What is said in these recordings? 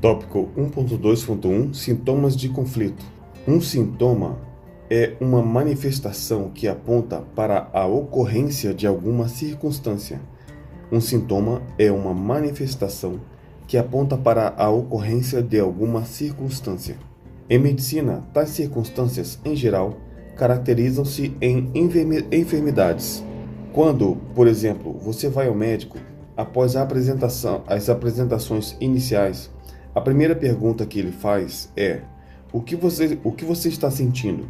Tópico 1.2.1 Sintomas de conflito. Um sintoma é uma manifestação que aponta para a ocorrência de alguma circunstância. Um sintoma é uma manifestação que aponta para a ocorrência de alguma circunstância. Em medicina, tais circunstâncias, em geral, caracterizam-se em enfermidades. Quando, por exemplo, você vai ao médico, após a apresentação, as apresentações iniciais, a primeira pergunta que ele faz é: o que você, o que você está sentindo?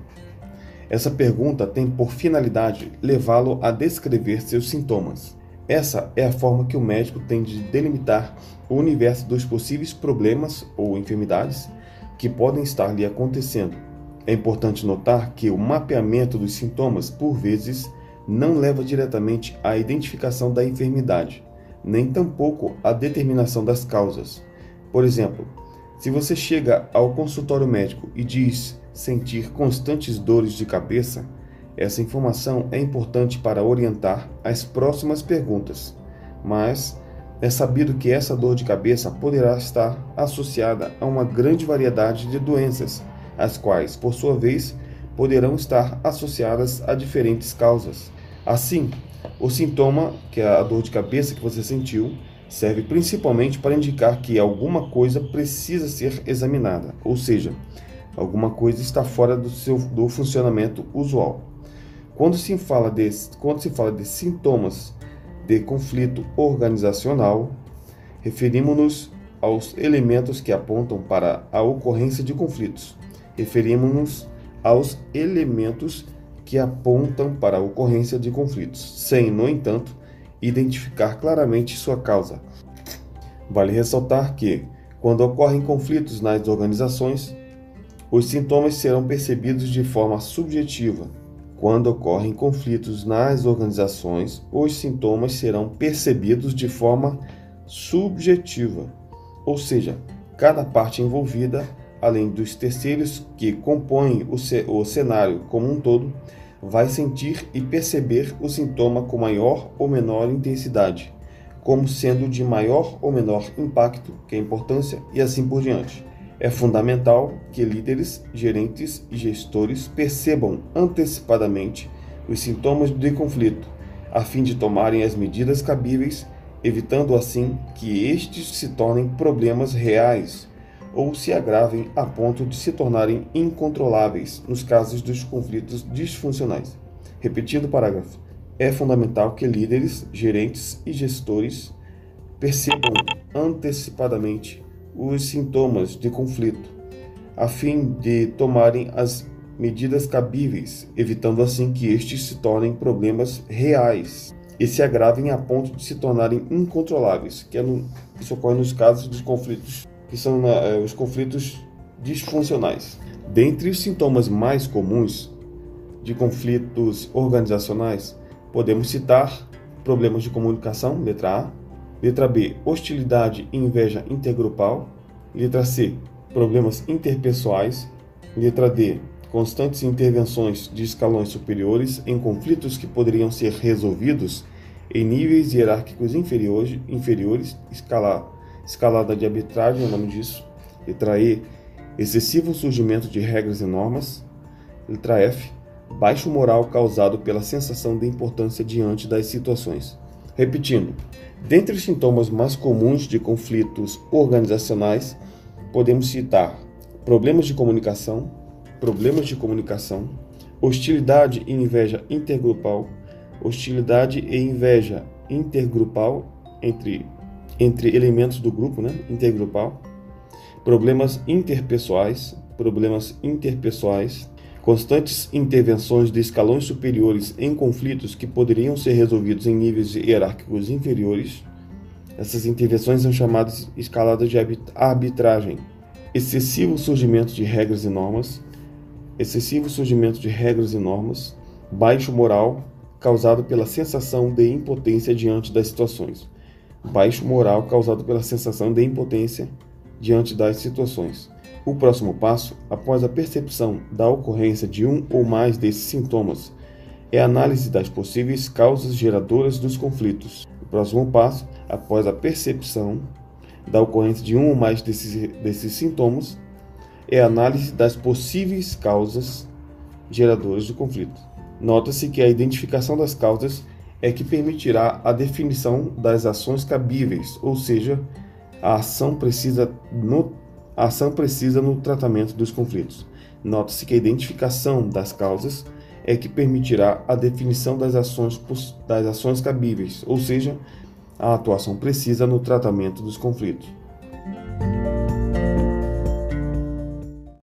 Essa pergunta tem por finalidade levá-lo a descrever seus sintomas. Essa é a forma que o médico tem de delimitar o universo dos possíveis problemas ou enfermidades que podem estar lhe acontecendo. É importante notar que o mapeamento dos sintomas, por vezes, não leva diretamente à identificação da enfermidade, nem tampouco à determinação das causas. Por exemplo, se você chega ao consultório médico e diz sentir constantes dores de cabeça, essa informação é importante para orientar as próximas perguntas, mas é sabido que essa dor de cabeça poderá estar associada a uma grande variedade de doenças, as quais, por sua vez, poderão estar associadas a diferentes causas. Assim, o sintoma, que é a dor de cabeça que você sentiu, serve principalmente para indicar que alguma coisa precisa ser examinada, ou seja, alguma coisa está fora do seu do funcionamento usual. Quando se fala de, quando se fala de sintomas de conflito organizacional, referimos-nos aos elementos que apontam para a ocorrência de conflitos. Referimos-nos aos elementos que apontam para a ocorrência de conflitos, sem, no entanto, identificar claramente sua causa. Vale ressaltar que, quando ocorrem conflitos nas organizações, os sintomas serão percebidos de forma subjetiva quando ocorrem conflitos nas organizações, os sintomas serão percebidos de forma subjetiva, ou seja, cada parte envolvida, além dos terceiros que compõem o cenário como um todo, vai sentir e perceber o sintoma com maior ou menor intensidade, como sendo de maior ou menor impacto, que é importância, e assim por diante. É fundamental que líderes, gerentes e gestores percebam antecipadamente os sintomas de conflito, a fim de tomarem as medidas cabíveis, evitando assim que estes se tornem problemas reais ou se agravem a ponto de se tornarem incontroláveis nos casos dos conflitos disfuncionais. Repetindo o parágrafo, é fundamental que líderes, gerentes e gestores percebam antecipadamente os sintomas de conflito, a fim de tomarem as medidas cabíveis, evitando assim que estes se tornem problemas reais e se agravem a ponto de se tornarem incontroláveis, que é no, isso ocorre nos casos dos conflitos que são é, os conflitos disfuncionais. Dentre os sintomas mais comuns de conflitos organizacionais, podemos citar problemas de comunicação, letra A, Letra B, hostilidade e inveja intergrupal. Letra C, problemas interpessoais. Letra D, constantes intervenções de escalões superiores em conflitos que poderiam ser resolvidos em níveis hierárquicos inferiores, inferiores escala, escalada de arbitragem o nome disso. Letra E, excessivo surgimento de regras e normas. Letra F, baixo moral causado pela sensação de importância diante das situações. Repetindo, dentre os sintomas mais comuns de conflitos organizacionais, podemos citar problemas de comunicação, problemas de comunicação, hostilidade e inveja intergrupal, hostilidade e inveja intergrupal entre, entre elementos do grupo, né, intergrupal, problemas interpessoais, problemas interpessoais, Constantes intervenções de escalões superiores em conflitos que poderiam ser resolvidos em níveis hierárquicos inferiores. Essas intervenções são chamadas escaladas de arbitragem. Excessivo surgimento de regras e normas. Excessivo surgimento de regras e normas. Baixo moral causado pela sensação de impotência diante das situações. Baixo moral causado pela sensação de impotência diante das situações. O próximo passo, após a percepção da ocorrência de um ou mais desses sintomas, é a análise das possíveis causas geradoras dos conflitos. O próximo passo, após a percepção da ocorrência de um ou mais desses, desses sintomas é a análise das possíveis causas geradoras do conflito. Nota-se que a identificação das causas é que permitirá a definição das ações cabíveis, ou seja, a ação precisa no, ação precisa no tratamento dos conflitos. Nota-se que a identificação das causas é que permitirá a definição das ações, das ações cabíveis, ou seja, a atuação precisa no tratamento dos conflitos.